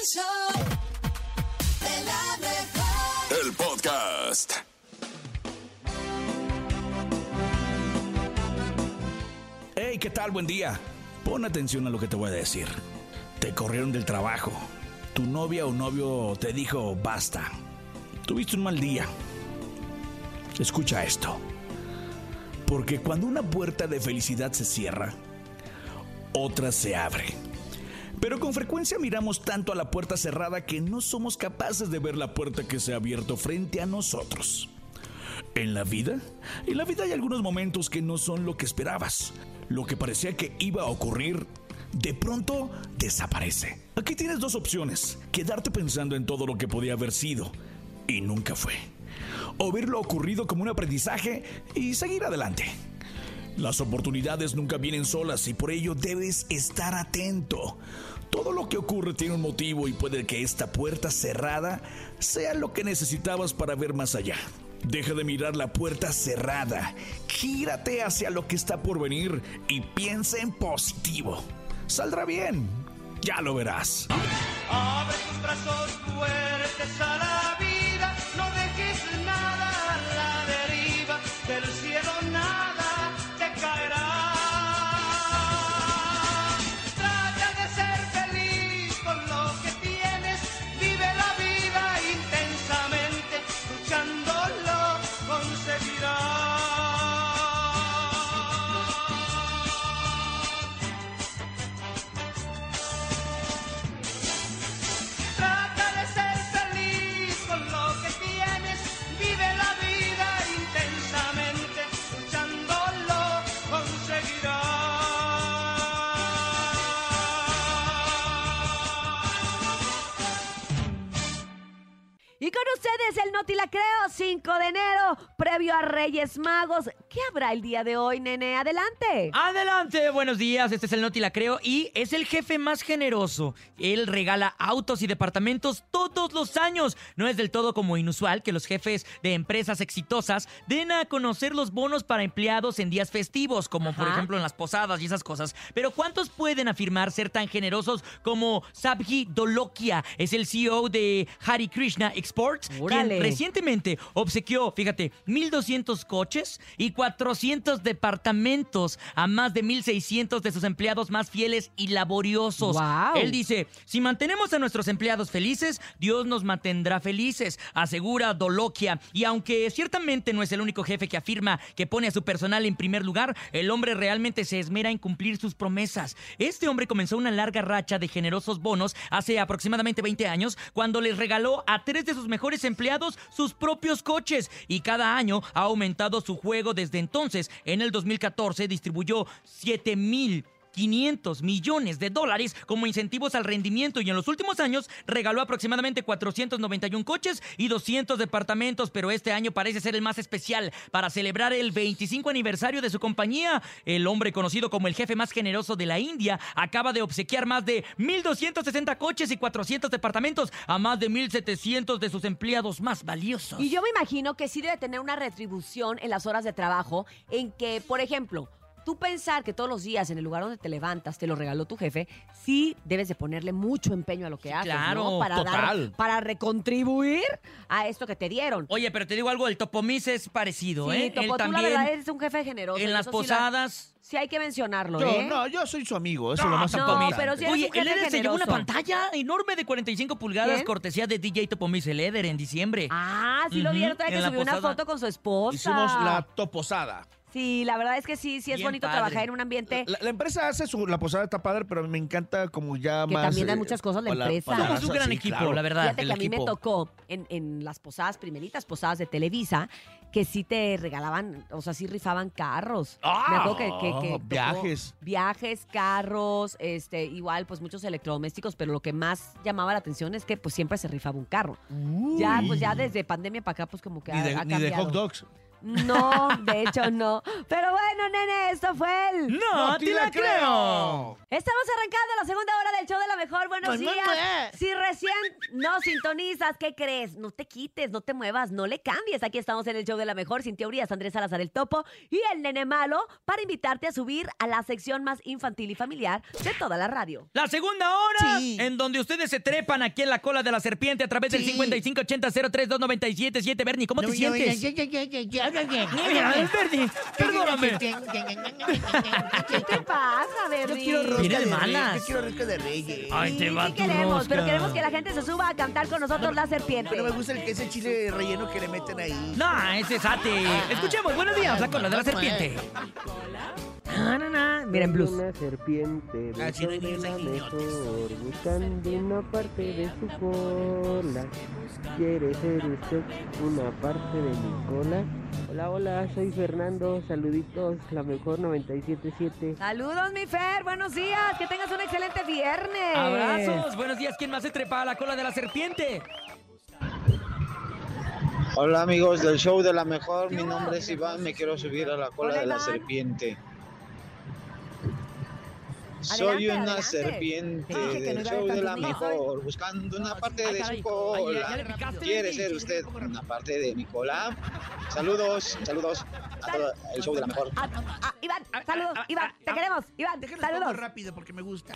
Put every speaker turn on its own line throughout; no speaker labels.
El show de la mejor.
El podcast.
Hey, ¿qué tal? Buen día. Pon atención a lo que te voy a decir. Te corrieron del trabajo. Tu novia o novio te dijo basta. Tuviste un mal día. Escucha esto. Porque cuando una puerta de felicidad se cierra, otra se abre. Pero con frecuencia miramos tanto a la puerta cerrada que no somos capaces de ver la puerta que se ha abierto frente a nosotros. En la vida, en la vida hay algunos momentos que no son lo que esperabas. Lo que parecía que iba a ocurrir, de pronto desaparece. Aquí tienes dos opciones, quedarte pensando en todo lo que podía haber sido y nunca fue. O ver lo ocurrido como un aprendizaje y seguir adelante. Las oportunidades nunca vienen solas y por ello debes estar atento. Todo lo que ocurre tiene un motivo y puede que esta puerta cerrada sea lo que necesitabas para ver más allá. Deja de mirar la puerta cerrada, gírate hacia lo que está por venir y piensa en positivo. Saldrá bien, ya lo verás.
Abre tus brazos fuertes
Y con ustedes el Noti La Creo, 5 de enero, previo a Reyes Magos. ¿Qué habrá el día de hoy, nene? Adelante.
Adelante, buenos días. Este es el Noti La Creo y es el jefe más generoso. Él regala autos y departamentos todos los años. No es del todo como inusual que los jefes de empresas exitosas den a conocer los bonos para empleados en días festivos, como por ejemplo en las posadas y esas cosas. Pero ¿cuántos pueden afirmar ser tan generosos como Sabji Dolokia? Es el CEO de Hari Krishna Exports,
Órale.
quien recientemente obsequió, fíjate, 1.200 coches y 400 departamentos a más de 1.600 de sus empleados más fieles y laboriosos.
Guau.
Él dice, si mantenemos a nuestros empleados felices, Dios nos mantendrá felices, asegura Dolokia. Y aunque ciertamente no es el único jefe que afirma que pone a su personal en primer lugar, el hombre realmente se esmera en cumplir sus promesas. Este hombre comenzó una larga racha de generosos bonos hace aproximadamente 20 años, cuando les regaló a tres de sus mejores empleados sus propios coches y cada año ha aumentado su juego desde entonces. En el 2014 distribuyó 7 mil 500 millones de dólares como incentivos al rendimiento y en los últimos años regaló aproximadamente 491 coches y 200 departamentos, pero este año parece ser el más especial para celebrar el 25 aniversario de su compañía. El hombre conocido como el jefe más generoso de la India acaba de obsequiar más de 1.260 coches y 400 departamentos a más de 1.700 de sus empleados más valiosos.
Y yo me imagino que sí debe tener una retribución en las horas de trabajo en que, por ejemplo, tú pensar que todos los días en el lugar donde te levantas te lo regaló tu jefe, sí debes de ponerle mucho empeño a lo que haces,
claro,
¿no? Para dar,
total.
para recontribuir a esto que te dieron.
Oye, pero te digo algo, el Topomis es parecido,
sí,
¿eh?
Topo,
Él
tú la
también
verdad eres un jefe generoso.
en las
eso sí la-
posadas...
Sí, hay que mencionarlo,
Yo,
¿eh?
no, yo soy su amigo, eso
No,
es lo más
no,
importante.
pero sí eres
Oye, el Eder se llevó una pantalla enorme de 45 pulgadas,
¿Quién?
cortesía de DJ Topomis el Eder en diciembre.
Ah, sí lo vieron, todavía que subió una foto con su esposa.
Hicimos la toposada.
Sí, la verdad es que sí, sí es
Bien
bonito
padre.
trabajar en un ambiente
La, la empresa hace su, la posada está padre, pero me encanta como ya
Que
más.
también da
eh,
muchas cosas la empresa.
un gran
sí,
equipo,
claro.
la verdad.
Fíjate que a mí me tocó en, en las posadas, primeritas posadas de Televisa, que sí te regalaban, o sea, sí rifaban carros.
¡Ah!
Me acuerdo que, que- que tocó
Viajes.
Viajes, carros, este, igual, pues muchos electrodomésticos, pero lo que más llamaba la atención es que pues siempre se rifaba un carro. Ya, pues ya desde pandemia para acá, pues como que
Ni
ha,
de,
ha
ni de hot dogs.
No, de hecho no. Pero bueno, nene, esto fue el...
No, te la creo.
Estamos arrancando la segunda hora del show de la mejor. Buenos
Pues,
días.
mamá.
Si recién no sintonizas, ¿qué crees? No te quites, no te muevas, no le cambies. Aquí estamos en el show de la mejor. Sin teorías, Andrés Salazar el Topo y el nene malo para invitarte a subir a la sección más infantil y familiar de toda la radio.
La segunda hora,
Sí.
en donde ustedes se trepan aquí en la cola de la serpiente a través del
Sí.
5580-032977. Bernie, ¿cómo te sientes? Perdóname.
¿Qué te pasa,
Yo
Bernie?
quiero rosca
Viene de
de
malas.
reyes. Yo quiero rosca de reyes.
Ay, te va
sí queremos,
rosca.
pero queremos que la gente se suba a cantar con nosotros la serpiente.
Pero me gusta el queso chile relleno que le meten ahí.
No, ese es ate. Escuchemos, buenos días, la cola de la serpiente.
Na, na, na. Miren, blues.
Una serpiente de
Ah, sí, no hay
sobre
niños,
la
hay niñotes.
mejor, buscando una parte de su cola. ¿Quiere ser usted una parte de mi cola? Hola, hola, soy Fernando, saluditos, la mejor 977.
Saludos, mi Fer. Buenos días. Que tengas un excelente viernes.
Abrazos, buenos días. ¿Quién más se trepa a la cola de la serpiente?
Hola amigos del show de la mejor, mi nombre es Iván, me quiero subir a la cola
Hola,
de la
Iván.
serpiente. Soy
Adelante,
una
adelante.
serpiente
no
del show de la mejor, buscando una parte de su cola. ¿Quiere ser usted una parte de mi cola? Saludos, saludos a todo el show de la mejor.
Ah, ah, Iván, saludos. Iván, te queremos. Iván, saludos.
rápido porque me gusta.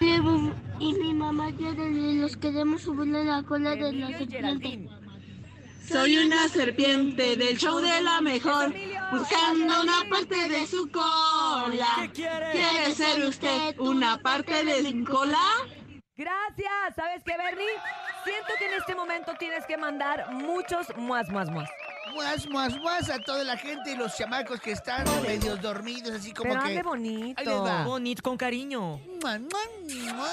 Y mi mamá quiere y los queremos subir a la cola de la serpiente.
Soy una serpiente del show de la mejor, buscando una parte de su cola.
¿Qué quiere?
¿Quiere ser usted una parte de mi cola?
Gracias. ¿Sabes qué, Bernie? Siento que en este momento tienes que mandar muchos más, más, más.
Muas, muas, muas a toda la gente y los chamacos que están medios dormidos, así como
Pero
que.
hable bonito.
Ahí les va.
Bonito, con cariño.
Mua, mua, mua.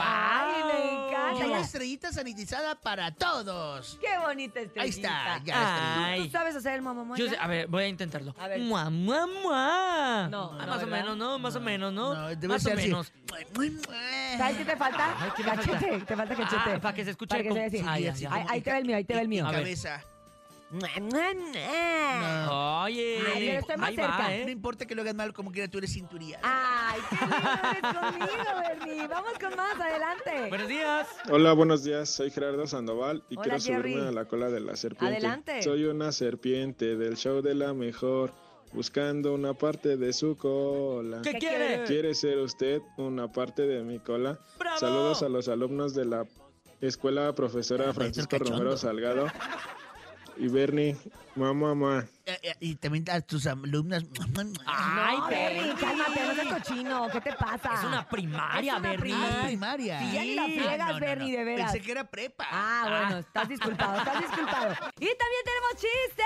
Ay, me
Y
encanta.
una
Ya-
estrellita sanitizada para todos.
Qué bonita estrellita.
Ahí está, ya
Ay.
¿Tú sabes hacer el mamá
Yo sé- a ver, voy a intentarlo.
A ver.
Mua, mua, mua.
No,
Ah,
no,
más o
¿verdad?
menos, ¿no? Más o menos, ¿no?
No, debe
más
ser
o
así.
menos.
Mua.
¿Sabes qué te falta?
Ay, ¿qué me falta?
cachete. Te falta cachete.
Ah, para que se escuche
Para que
como-
se así.
Así.
Ahí, ahí
que
te va el mío, ahí te va el
y-
mío.
y
A ver.
cabeza.
Oye.
Ay, pero estoy más
ahí va,
cerca.
No
¿eh?
importa que lo hagas mal, como quiera, tú eres cinturía.
Ay, qué lindo eres conmigo, Bernie. Vamos con más, adelante.
Buenos días.
Hola, buenos días. Soy Gerardo Sandoval y
Hola,
quiero
Jerry.
subirme a la cola de la serpiente.
Adelante.
Soy una serpiente del show de la mejor, buscando una parte de su cola.
¿Qué
¿Qué
quiere?
quiere?
¿Quiere ser usted una parte de mi cola?
¡Bravo!
Saludos a los alumnos de la escuela profesora Francisco. Romero Salgado y Bernie. Mamá, mamá.
Eh, eh, Y también a tus alumnas.
Ay,
no,
Bernie,
cálmate, no seas cochino. ¿Qué te pasa?
Es una primaria,
Es una
Bernie.
primaria.
primaria.
Sí, ya ni la
Sí.
friegas,
Ah, no, no,
Bernie,
no.
de veras.
Pensé que era prepa.
Ah, bueno, estás disculpado, estás disculpado. Y también tenemos chistes.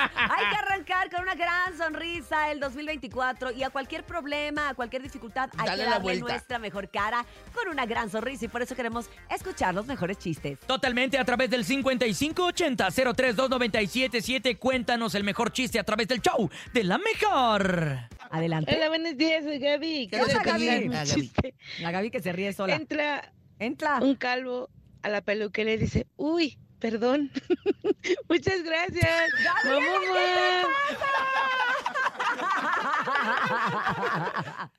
Hay que arrancar con una gran sonrisa el 2024 y a cualquier problema, a cualquier dificultad, hay
Dale
que
la
darle nuestra mejor cara con una gran sonrisa y por eso queremos escuchar los mejores chistes.
Totalmente a través del 5580-032977. Cuéntanos el mejor chiste a través del show de la mejor.
Adelante.
Hola, buenos días, soy Gaby.
¿Qué
Gaby?
Ah, Gaby.
La Gaby que se ríe sola.
Entra
Entra.
un calvo a la peluquería y le dice, uy, perdón. Muchas gracias.
Gabriela,
Mamá,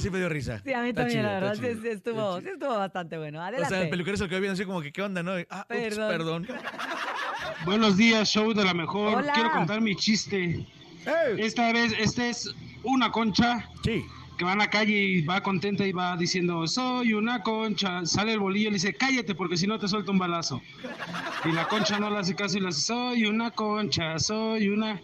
Sí me dio risa.
Sí, a mí
Está
también,
chido,
la
está
verdad, sí,
chido.
sí estuvo, sí estuvo bastante bueno.
O
Adelante.
sea, el peluquero se lo quedó viendo así como que, ¿qué onda, no? Y, Ah, ups,
Perdón.
perdón.
Buenos días, show de la mejor.
Hola.
Quiero contar mi chiste. Esta vez, este es una concha
Sí.
Que va en la calle y va contenta y va diciendo, soy una concha. Sale el bolillo y le dice, cállate porque si no te suelto un balazo. Y la concha no le hace caso y le dice, soy una concha, soy una...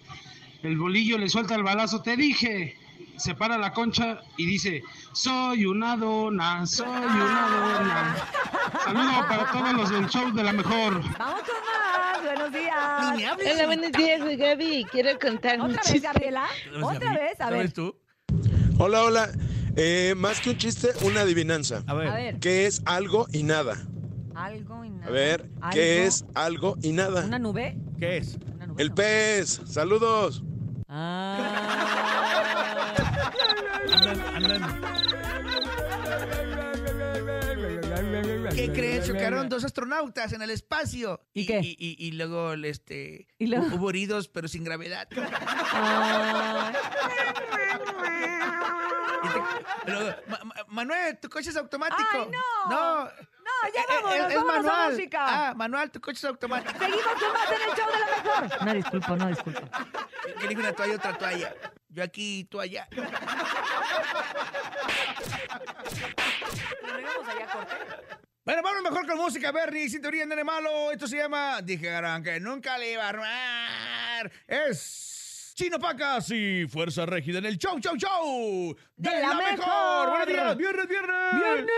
El bolillo le suelta el balazo, te dije. Se para la concha y dice, soy una dona, soy una dona. Saludos para todos los del show de la mejor.
Vamos con más. Buenos días.
hola, buenos días, soy Gaby. Quiero contar un
Otra vez,
chiste.
Gabriela. Otra vez, a
¿Sabes
ver.
tú?
Hola, hola. Eh, más que un chiste, una adivinanza.
A ver.
A ver.
¿Qué es algo y nada?
Algo y nada.
A ver,
Algo-
¿qué es algo y nada?
¿Una nube?
¿Qué es?
Una nube,
El
no.
pez. Saludos.
Ah.
Andan, andan.
¿Qué creen? Chocaron dos astronautas en el espacio.
¿Y qué?
Y, y- y luego, este,
¿Y luego?
hubo heridos, pero sin gravedad.
Ah,
Y te- luego, "Ma- Ma- Manuel, tu coche es automático.
¡Ay, no!
No.
No, ya
Eh, eh,
vámonos,
es
vámonos a
manual.
música.
Ah, manual, tu coche es automático.
Seguimos con más en el show de la mejor. No, disculpa, no, disculpa.
Que elige una toalla, otra toalla. Yo aquí, tú allá.
Pero corte.
Bueno, vamos mejor con música, Bernie, sin teoría, nene malo. Esto se llama Dijeron que nunca le iba a armar. Es Chino Pacas y Fuerza Régida en el show, show, show. De,
De
la,
la
mejor.
mejor.
Buenos días, viernes, viernes.
¡Viernes!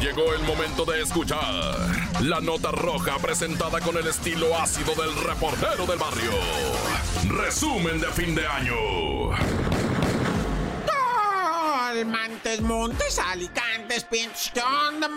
Llegó el momento de escuchar la nota roja presentada con el estilo ácido del reportero del barrio. Resumen de fin de año.
Almantes, Montes, Alicantes, pinches, ¿qué onda,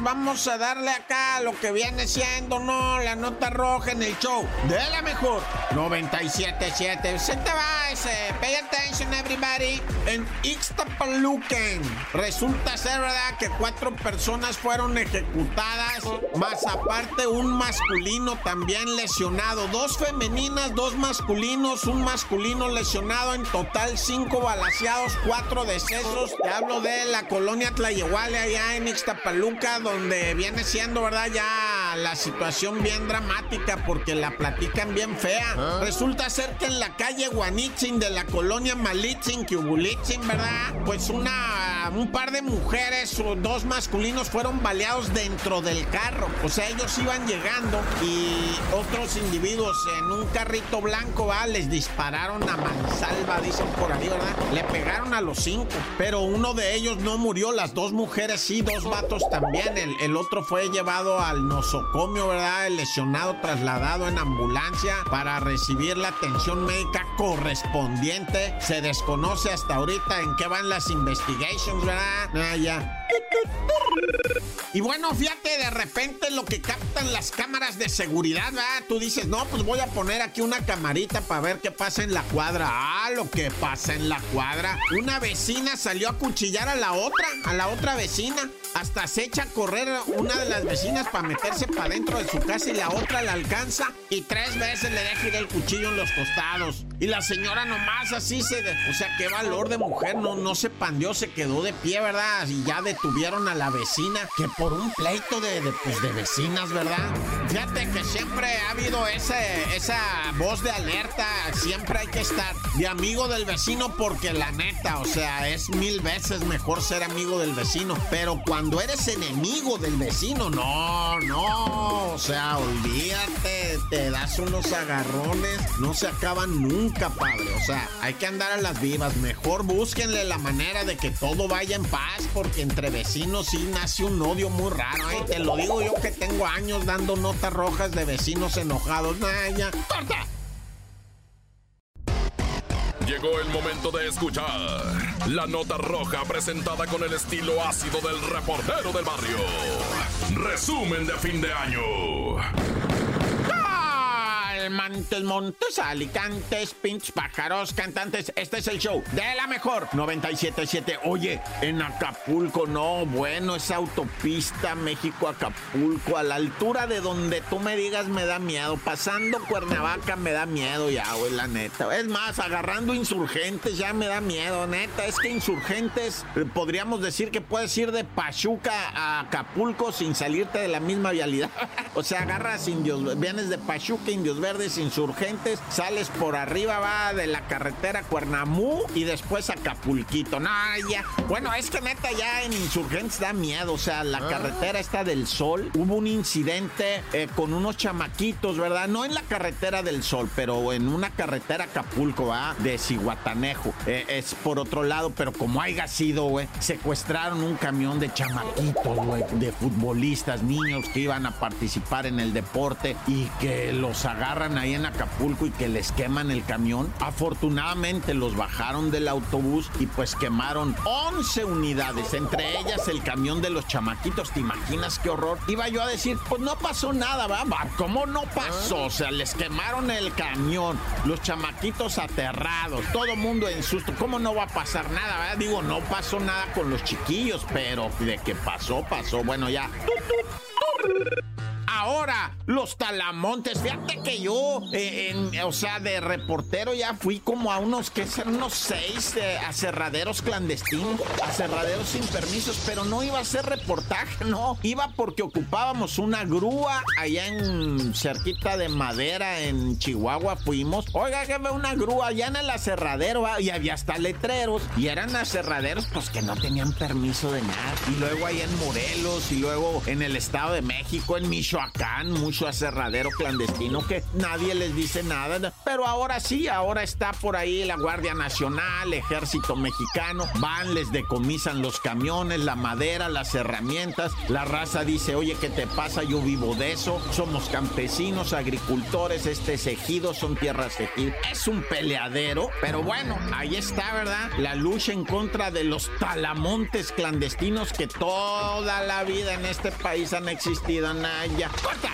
Vamos a darle acá lo que viene siendo, ¿no? La nota roja en el show de la mejor 97.7. Se te va ese. Pay attention, everybody. En Ixtapalucan resulta ser, ¿verdad? Que cuatro personas fueron ejecutadas, más aparte un masculino también lesionado. Dos femeninas, dos masculinos, un masculino lesionado. En total, cinco balaseados, cuatro decesos. Te hablo de la colonia Tlayehuale allá en Ixtapaluca, donde viene siendo, ¿verdad? Ya la situación bien dramática porque la platican bien fea. Resulta ser que en la calle Guanitzin de la colonia Malitzin, Kiubulitzin, ¿verdad? Pues una, un par de mujeres o dos masculinos fueron baleados dentro del carro. O sea, ellos iban llegando y otros individuos en un carrito blanco, ¿va? Les dispararon a mansalva, dicen por ahí, ¿verdad? Le pegaron a los cinco, pero uno de ellos no murió, las dos mujeres sí, dos vatos también. El, el otro fue llevado al nosocomio, ¿verdad? El lesionado trasladado en ambulancia para recibir la atención médica correspondiente. Se desconoce hasta ahorita en qué van las investigations, ¿verdad? Ah, ya. Y bueno, fíjate, de repente lo que captan las cámaras de seguridad, ¿verdad? Tú dices, no, pues voy a poner aquí una camarita para ver qué pasa en la cuadra. Ah, lo que pasa en la cuadra. Una vecina salió a cuchillar a la otra, a la otra vecina. Hasta se echa a correr una de las vecinas para meterse para dentro de su casa y la otra la alcanza y tres veces le deja ir el cuchillo en los costados. Y la señora nomás así se... de- o sea, qué valor de mujer, no, no se pandeó, se quedó de pie, ¿verdad? Y ya detuvieron a la vecina, que por un pleito de, pues, de vecinas, ¿verdad? Fíjate que siempre ha habido ese, esa voz de alerta, siempre hay que estar de amigo del vecino porque la neta, o sea, es mil veces mejor ser amigo del vecino, pero cuando eres enemigo del vecino, no, no, o sea, olvídate, te das unos agarrones, no se acaban nunca, padre, o sea, hay que andar a las vivas, mejor búsquenle la manera de que todo vaya en paz, porque entre vecinos sí nace un odio muy raro, ¿eh? te lo digo yo que tengo años dando notas rojas de vecinos enojados, nah, ya, corta.
Llegó el momento de escuchar la nota roja presentada con el estilo ácido del reportero del barrio. Resumen de fin de año.
Almantes, Montes, Alicantes, pinches pájaros, cantantes. Este es el show de la mejor 977. Oye, en Acapulco, no, bueno, esa autopista México-Acapulco, a la altura de donde tú me digas me da miedo. Pasando Cuernavaca me da miedo ya, güey, la neta. Es más, agarrando insurgentes ya me da miedo, neta. Es que insurgentes, podríamos decir que puedes ir de Pachuca a Acapulco sin salirte de la misma vialidad. o sea, agarras indios, vienes de Pachuca, indios verdes, insurgentes, sales por arriba, va de la carretera Cuernamú y después Acapulquito. No, ya. Bueno, es que neta ya en insurgentes da miedo. O sea, la carretera está del sol. Hubo un incidente eh, con unos chamaquitos, ¿verdad? No en la carretera del sol, pero en una carretera Acapulco, ¿va? De Cihuatanejo. Eh, es por otro lado, pero como haya sido, güey, secuestraron un camión de chamaquitos, güey, de futbolistas, niños que iban a participar en el deporte y que los agarran ahí en Acapulco y que les queman el camión. Afortunadamente los bajaron del autobús y pues quemaron 11 unidades, entre ellas el camión de los chamaquitos. ¿Te imaginas qué horror? Iba yo a decir, pues no pasó nada. Va, ¿Cómo no pasó? O sea, les quemaron el camión, los chamaquitos aterrados, todo mundo en susto. ¿Cómo no va a pasar nada? ¿verdad? Digo, no pasó nada con los chiquillos, pero de que pasó, pasó. Bueno, ya. Ahora, los talamontes. Fíjate que yo, eh, en- o sea, de reportero ya fui como a unos, que serán unos seis eh, aserraderos clandestinos, aserraderos sin permisos, pero no iba a hacer reportaje, no. Iba porque ocupábamos una grúa allá en cerquita de madera en Chihuahua. Fuimos, oiga, jefe, una grúa allá en el aserradero, va, y había hasta letreros, y eran aserraderos, pues que no tenían permiso de nada. Y luego ahí en Morelos, y luego en el Estado de México, en Michoacán, mucho aserradero clandestino que nadie les dice nada. Pero ahora sí, ahora está por ahí la Guardia Nacional, Ejército Mexicano, van, les decomisan los camiones, la madera, las herramientas. La raza dice, oye, ¿qué te pasa? Yo vivo de eso. Somos campesinos, agricultores, este es ejido, son tierras ejido. Es un peleadero, pero bueno, ahí está, ¿verdad? La lucha en contra de los talamontes clandestinos que toda la vida en este país han existido. ¡Corta!